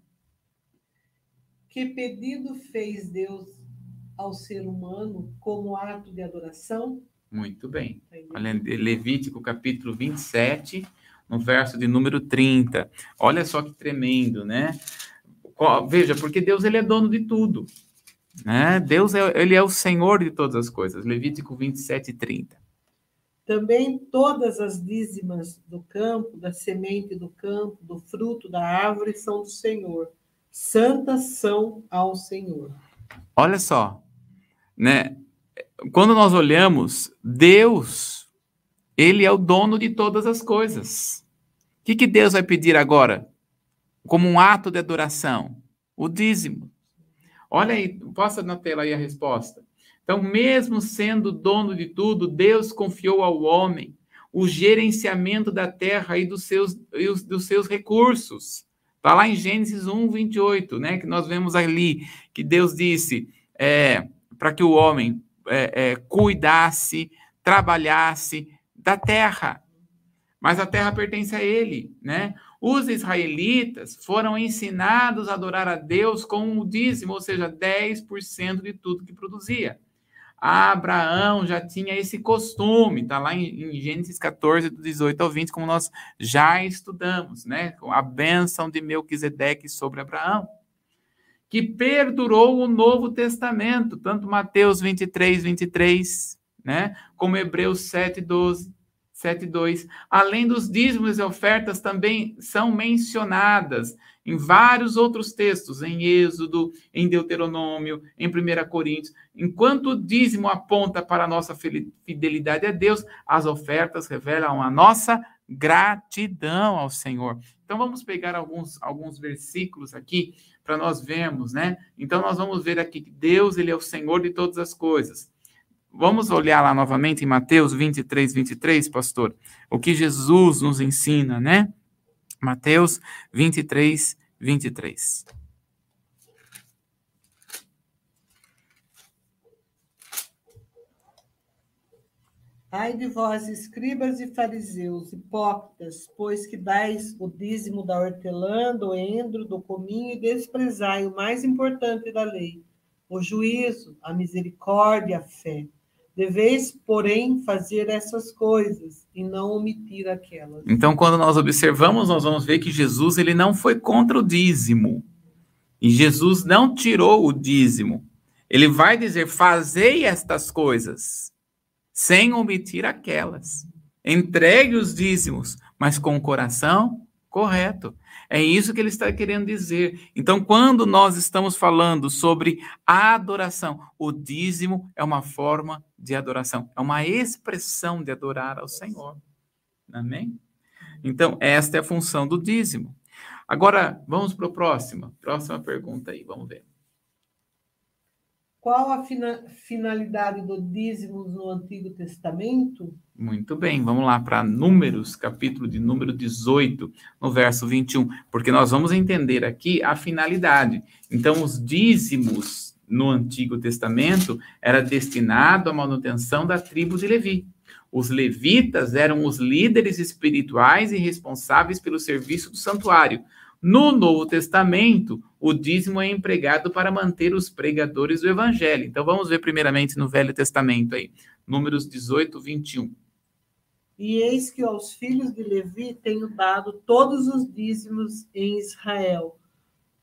[SPEAKER 1] Que pedido fez Deus ao ser humano como ato de adoração?
[SPEAKER 2] Muito bem. Olha, Levítico capítulo 27, no verso de número 30. Olha só que tremendo, né? Veja, porque Deus ele é dono de tudo. Né? Deus é, ele é o Senhor de todas as coisas. Levítico 27, 30.
[SPEAKER 1] Também todas as dízimas do campo, da semente do campo, do fruto da árvore são do Senhor. Santas são ao Senhor.
[SPEAKER 2] Olha só, né? Quando nós olhamos, Deus, ele é o dono de todas as coisas. O que, que Deus vai pedir agora? Como um ato de adoração? O dízimo. Olha aí, posta na tela aí a resposta. Então, mesmo sendo dono de tudo, Deus confiou ao homem o gerenciamento da terra e dos seus, dos seus recursos. Está lá em Gênesis 1, 28, né? Que nós vemos ali que Deus disse: é, para que o homem é, é, cuidasse, trabalhasse da terra. mas a terra pertence a ele, né? Os israelitas foram ensinados a adorar a Deus com o dízimo, ou seja, 10% de tudo que produzia. Abraão já tinha esse costume, está lá em, em, Gênesis 14, do 18 ao 20, como nós já estudamos, né? A bênção de Melquisedeque sobre Abraão, que perdurou o Novo Testamento, tanto Mateus 23, 23, né? Como Hebreus 7, 12, 7:2. Além dos dízimos e ofertas também são mencionadas em vários outros textos, em Êxodo, em Deuteronômio, em 1 Coríntios. Enquanto o dízimo aponta para a nossa fidelidade a Deus, as ofertas revelam a nossa gratidão ao Senhor. Então vamos pegar alguns, alguns versículos aqui para nós vermos, né? Então nós vamos ver aqui que Deus, ele é o Senhor de todas as coisas. Vamos olhar lá novamente em Mateus 23, 23, pastor, o que Jesus nos ensina, né? Mateus 23, 23.
[SPEAKER 1] Ai de vós, escribas e fariseus, hipócritas, pois que dais o dízimo da hortelã, do endro, do cominho e desprezai o mais importante da lei, o juízo, a misericórdia, a fé. Deveis, porém, fazer essas coisas e não omitir aquelas.
[SPEAKER 2] Então, quando nós observamos, nós vamos ver que Jesus ele não foi contra o dízimo. E Jesus não tirou o dízimo. Ele vai dizer: fazei estas coisas, sem omitir aquelas. Entregue os dízimos, mas com o coração correto. É isso que ele está querendo dizer. Então, quando nós estamos falando sobre adoração, o dízimo é uma forma de adoração, é uma expressão de adorar ao Senhor. Amém? Então, esta é a função do dízimo. Agora, vamos para o próximo. Próxima pergunta aí, vamos ver.
[SPEAKER 1] Qual a finalidade do dízimo no Antigo Testamento?
[SPEAKER 2] Muito bem, vamos lá para Números, capítulo de número 18, no verso 21, porque nós vamos entender aqui a finalidade. Então, os dízimos no Antigo Testamento era destinado à manutenção da tribo de Levi. Os levitas eram os líderes espirituais e responsáveis pelo serviço do santuário. No Novo Testamento, o dízimo é empregado para manter os pregadores do evangelho. Então vamos ver primeiramente no Velho Testamento aí, Números 18, 21.
[SPEAKER 1] E eis que aos filhos de Levi tenho dado todos os dízimos em Israel,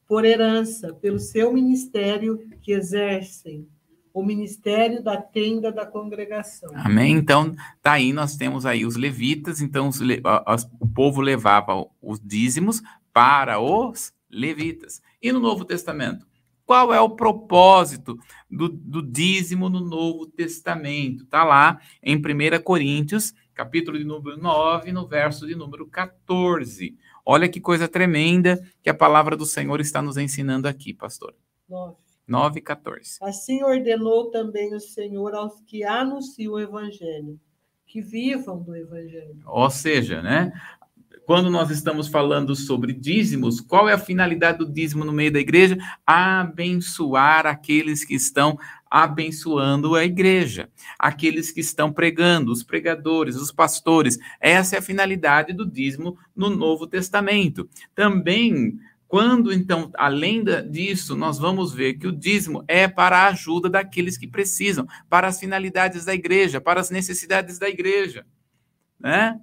[SPEAKER 1] por herança, pelo seu ministério que exercem, o ministério da tenda da congregação.
[SPEAKER 2] Amém? Então, tá aí, nós temos aí os levitas, então os, o povo levava os dízimos para os levitas. E no Novo Testamento? Qual é o propósito do, do dízimo no Novo Testamento? Está lá em 1 Coríntios, capítulo de número 9, no verso de número 14. Olha que coisa tremenda que a palavra do Senhor está nos ensinando aqui, pastor. 9. 9 14.
[SPEAKER 1] Assim ordenou também o Senhor aos que anunciam o evangelho, que vivam do evangelho.
[SPEAKER 2] Ou seja, né? Quando nós estamos falando sobre dízimos, qual é a finalidade do dízimo no meio da igreja? Abençoar aqueles que estão abençoando a igreja, aqueles que estão pregando, os pregadores, os pastores. Essa é a finalidade do dízimo no Novo Testamento. Também quando, então, além disso, nós vamos ver que o dízimo é para a ajuda daqueles que precisam, para as finalidades da igreja, para as necessidades da igreja, né?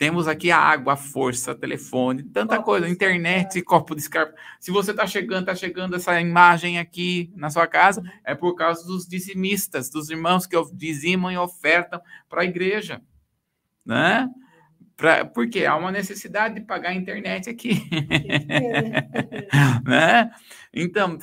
[SPEAKER 2] Temos aqui a água, a força, telefone, tanta copo coisa, internet, copo de scarpa. Se você está chegando, está chegando essa imagem aqui na sua casa, é por causa dos dizimistas, dos irmãos que dizimam e ofertam para a igreja, né? Pra, porque há uma necessidade de pagar a internet aqui, né? Então,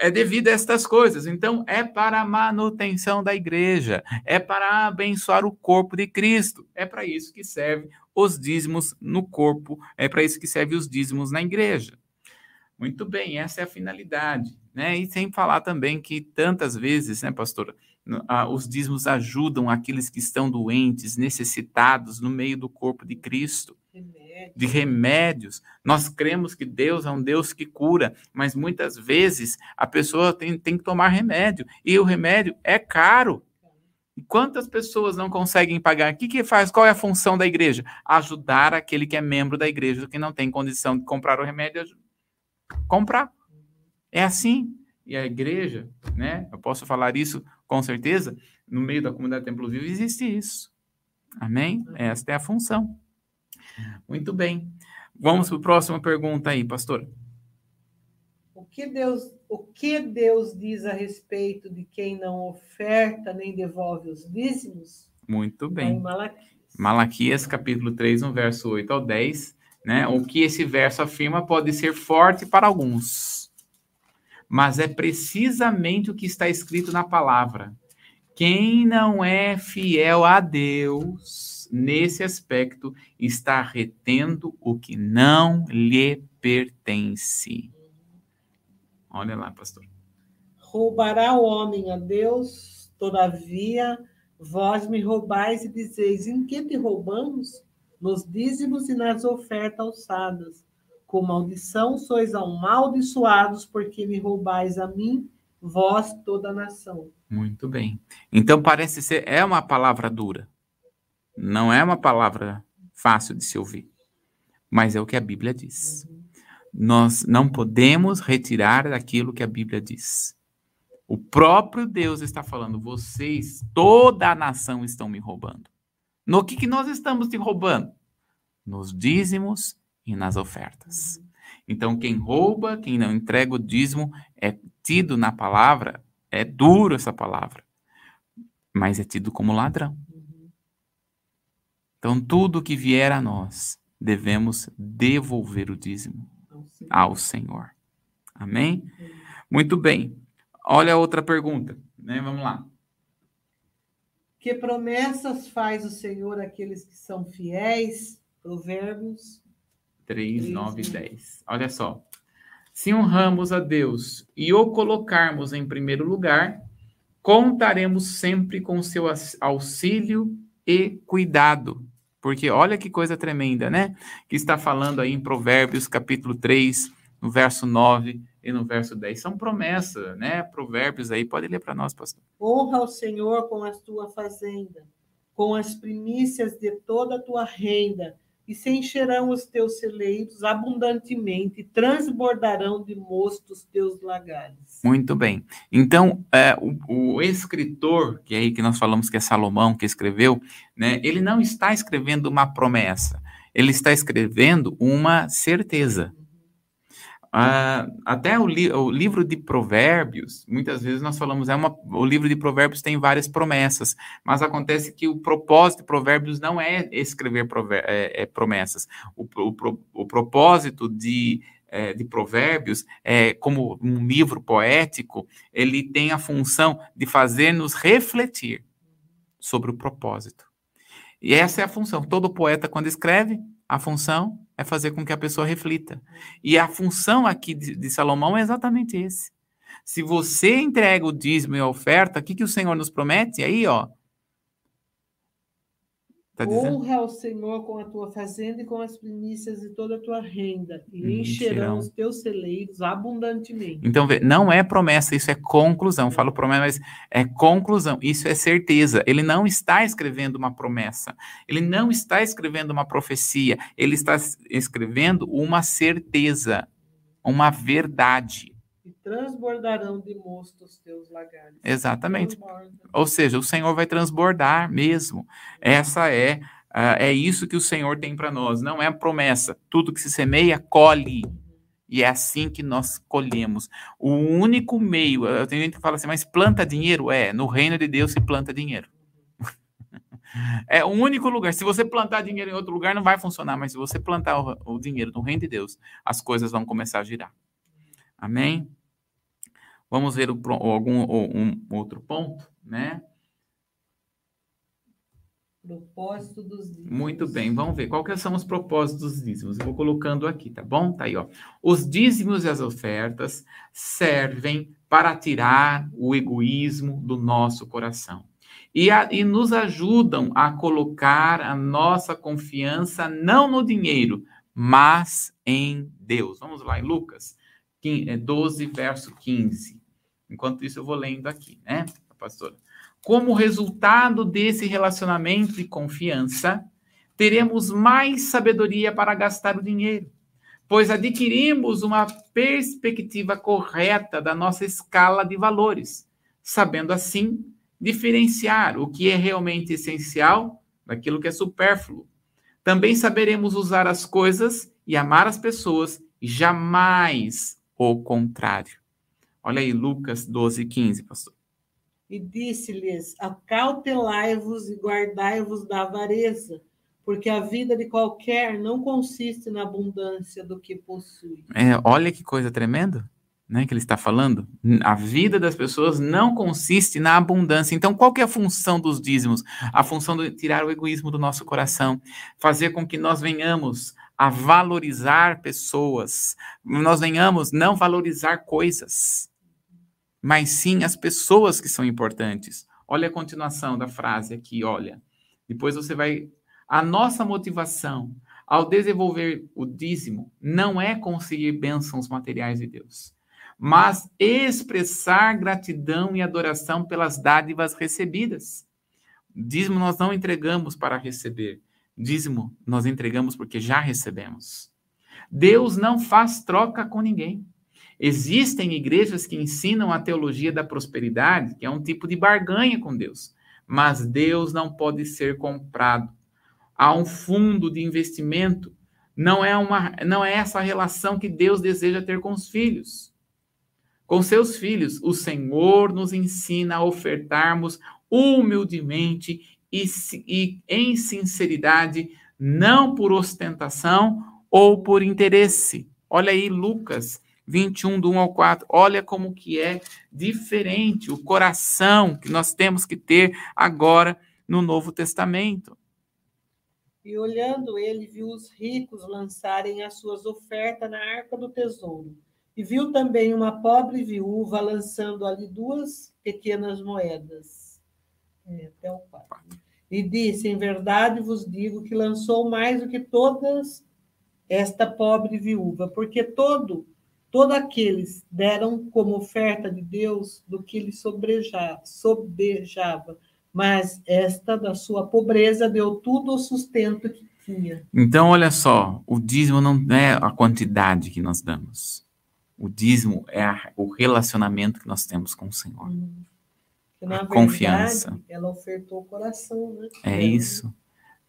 [SPEAKER 2] é devido a estas coisas. Então, é para a manutenção da igreja, é para abençoar o corpo de Cristo. É para isso que serve os dízimos no corpo, é para isso que serve os dízimos na igreja. Muito bem, essa é a finalidade. Né? E sem falar também que tantas vezes, né, pastora, os dízimos ajudam aqueles que estão doentes, necessitados no meio do corpo de Cristo de remédios. Nós cremos que Deus é um Deus que cura, mas muitas vezes a pessoa tem, tem que tomar remédio e o remédio é caro. E quantas pessoas não conseguem pagar? O que, que faz? Qual é a função da igreja? Ajudar aquele que é membro da igreja, que não tem condição de comprar o remédio, comprar. É assim. E a igreja, né? Eu posso falar isso com certeza. No meio da comunidade Templo Vivo existe isso. Amém? Esta é a função. Muito bem. Vamos para a próxima pergunta aí, pastor.
[SPEAKER 1] O que Deus, o que Deus diz a respeito de quem não oferta nem devolve os dízimos?
[SPEAKER 2] Muito bem. Em Malaquias. Malaquias, capítulo 3, no verso 8 ao 10, né? O que esse verso afirma pode ser forte para alguns, mas é precisamente o que está escrito na palavra. Quem não é fiel a Deus nesse aspecto está retendo o que não lhe pertence. Olha lá, pastor.
[SPEAKER 1] Roubará o homem a Deus, todavia, vós me roubais e dizeis: em que te roubamos? Nos dízimos e nas ofertas alçadas. Com maldição sois amaldiçoados, porque me roubais a mim, vós toda a nação.
[SPEAKER 2] Muito bem. Então parece ser é uma palavra dura. Não é uma palavra fácil de se ouvir. Mas é o que a Bíblia diz. Nós não podemos retirar daquilo que a Bíblia diz. O próprio Deus está falando, vocês, toda a nação estão me roubando. No que, que nós estamos te roubando? Nos dízimos e nas ofertas. Então, quem rouba, quem não entrega o dízimo, é tido na palavra, é duro essa palavra, mas é tido como ladrão. Então, tudo que vier a nós, devemos devolver o dízimo ao Senhor. Amém? Muito bem. Olha a outra pergunta, né? Vamos lá.
[SPEAKER 1] Que promessas faz o Senhor àqueles que são fiéis? Provérbios
[SPEAKER 2] 3, 9 e 10. Olha só. Se honramos a Deus e o colocarmos em primeiro lugar, contaremos sempre com seu auxílio e cuidado. Porque olha que coisa tremenda, né? Que está falando aí em Provérbios, capítulo 3, no verso 9 e no verso 10. São promessas, né? Provérbios aí, pode ler para nós, pastor.
[SPEAKER 1] Honra ao Senhor com a tua fazenda, com as primícias de toda a tua renda e se encherão os teus celeiros abundantemente, transbordarão de mosto os teus lagares.
[SPEAKER 2] Muito bem. Então, é, o, o, escritor, que é aí que nós falamos que é Salomão que escreveu, né, ele não está escrevendo uma promessa, ele está escrevendo uma certeza. Ah, até o, li o, livro de Provérbios, muitas vezes nós falamos, é uma, o livro de Provérbios tem várias promessas, mas acontece que o propósito de Provérbios não é escrever é, é, promessas. O, o, o propósito de, é, de Provérbios, é, como um livro poético, ele tem a função de fazer-nos refletir sobre o propósito. E essa é a função. Todo poeta, quando escreve, a função é fazer com que a pessoa reflita. E a função aqui de, de Salomão é exatamente esse. Se você entrega o dízimo e a oferta, o que, que o Senhor nos promete? Aí, ó,
[SPEAKER 1] Tá Honra ao Senhor com a tua fazenda e com as primícias de toda a tua renda, e encherão os teus celeiros abundantemente.
[SPEAKER 2] Então, não é promessa, isso é conclusão. Eu falo promessa, mas é conclusão. Isso é certeza. Ele não está escrevendo uma promessa. Ele não está escrevendo uma profecia. Ele está escrevendo uma certeza, uma verdade
[SPEAKER 1] e transbordarão de mosto os teus lagares.
[SPEAKER 2] Exatamente. Transborda. Ou seja, o Senhor vai transbordar mesmo. Essa é é isso que o Senhor tem para nós. Não é promessa. Tudo que se semeia colhe. E é assim que nós colhemos. O único meio, tem gente que fala assim, mas planta dinheiro? É, no reino de Deus se planta dinheiro. É o único lugar. Se você plantar dinheiro em outro lugar, não vai funcionar. Mas se você plantar o, o dinheiro no reino de Deus, as coisas vão começar a girar. Amém? Vamos ver o, algum um outro ponto, né?
[SPEAKER 1] Propósito dos dízimos.
[SPEAKER 2] Muito bem, vamos ver que são os propósitos dos dízimos. Eu vou colocando aqui, tá bom? Tá aí, ó. Os dízimos e as ofertas servem para tirar o egoísmo do nosso coração. E, a, e nos ajudam a colocar a nossa confiança não no dinheiro, mas em Deus. Vamos lá, em Lucas 12, é verso 15. Enquanto isso, eu vou lendo aqui, né, pastora? Como resultado desse relacionamento e confiança, teremos mais sabedoria para gastar o dinheiro, pois adquirimos uma perspectiva correta da nossa escala de valores, sabendo assim diferenciar o que é realmente essencial daquilo que é supérfluo. Também saberemos usar as coisas e amar as pessoas, jamais o contrário. Olha aí, Lucas 12, 15, pastor.
[SPEAKER 1] E disse-lhes: Acautelai-vos e guardai-vos da avareza, porque a vida de qualquer não consiste na abundância do que possui.
[SPEAKER 2] É, olha que coisa tremenda né, que ele está falando, a vida das pessoas não consiste na abundância. Então, qual que é a função dos dízimos? A função de tirar o egoísmo do nosso coração, fazer com que nós venhamos a valorizar pessoas, nós venhamos não valorizar coisas, mas sim as pessoas que são importantes. Olha a continuação da frase aqui, olha. Depois você vai. A nossa motivação ao desenvolver o dízimo não é conseguir bênçãos materiais de Deus mas expressar gratidão e adoração pelas dádivas recebidas. Dízimo nós não entregamos para receber. Dízimo nós entregamos porque já recebemos. Deus não faz troca com ninguém. Existem igrejas que ensinam a teologia da prosperidade, que é um tipo de barganha com Deus. Mas Deus não pode ser comprado. Há um fundo de investimento. Não é, uma, não é essa relação que Deus deseja ter com os filhos com seus filhos. O Senhor nos ensina a ofertarmos humildemente e, e, em sinceridade, não por ostentação ou por interesse. Olha aí Lucas 21, do 1 ao 4. Olha como que é diferente o coração que nós temos que ter agora no Novo Testamento.
[SPEAKER 1] E olhando ele, viu os ricos lançarem as suas ofertas na arca do tesouro e viu também uma pobre viúva lançando ali duas pequenas moedas. É, até o quatro. E disse: Em verdade vos digo que lançou mais do que todas esta pobre viúva, porque todo todos aqueles deram como oferta de Deus do que lhe sobrejava, sobejava, mas esta da sua pobreza deu tudo o sustento que tinha.
[SPEAKER 2] Então, olha só, o dízimo não é a quantidade que nós damos. O dízimo é a, o relacionamento que nós temos com o Senhor. Hum.
[SPEAKER 1] a verdade, confiança. Ela ofertou o coração, né?
[SPEAKER 2] É isso.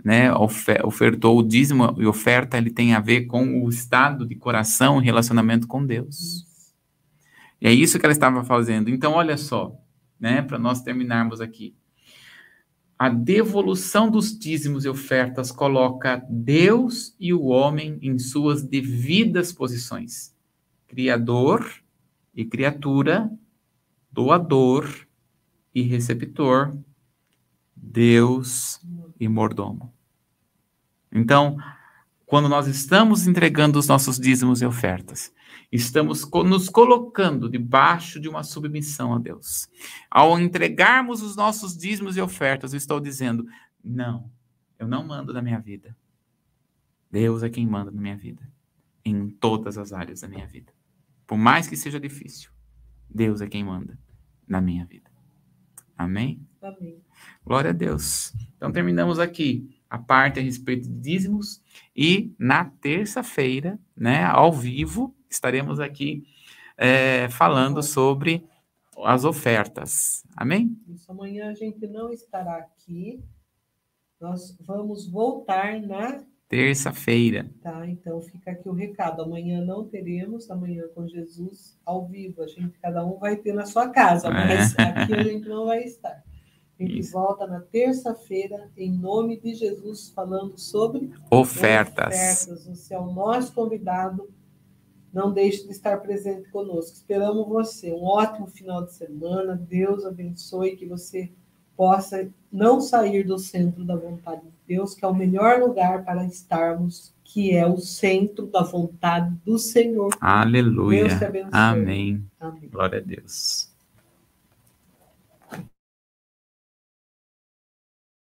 [SPEAKER 2] Né? Ofertou o dízimo e oferta, ele tem a ver com o estado de coração e relacionamento com Deus. E é isso que ela estava fazendo. Então, olha só, né, para nós terminarmos aqui. A devolução dos dízimos e ofertas coloca Deus e o homem em suas devidas posições. Criador e criatura, doador e receptor, Deus e mordomo. Então, quando nós estamos entregando os nossos dízimos e ofertas, estamos nos colocando debaixo de uma submissão a Deus. Ao entregarmos os nossos dízimos e ofertas, eu estou dizendo: não, eu não mando na minha vida. Deus é quem manda na minha vida, em todas as áreas da minha vida. Por mais que seja difícil, Deus é quem manda na minha vida. Amém?
[SPEAKER 1] Amém.
[SPEAKER 2] Glória a Deus. Então terminamos aqui a parte a respeito de dízimos e na terça-feira, né, ao vivo, estaremos aqui é, falando sobre as ofertas. Amém?
[SPEAKER 1] Isso, amanhã a gente não estará aqui. Nós vamos voltar na
[SPEAKER 2] terça-feira.
[SPEAKER 1] Tá, então fica aqui o recado. Amanhã não teremos, amanhã com Jesus ao vivo. A gente, cada um vai ter na sua casa, é. mas aqui a gente não vai estar. A gente Isso. volta na terça-feira, em nome de Jesus, falando sobre
[SPEAKER 2] ofertas.
[SPEAKER 1] ofertas. Você é o nosso convidado. Não deixe de estar presente conosco. Esperamos você. Um ótimo final de semana. Deus abençoe que você possa não sair do centro da vontade de Deus, que é o melhor lugar para estarmos, que é o centro da vontade do Senhor.
[SPEAKER 2] Aleluia. Deus te abençoe. Amém. Amém. Glória a Deus.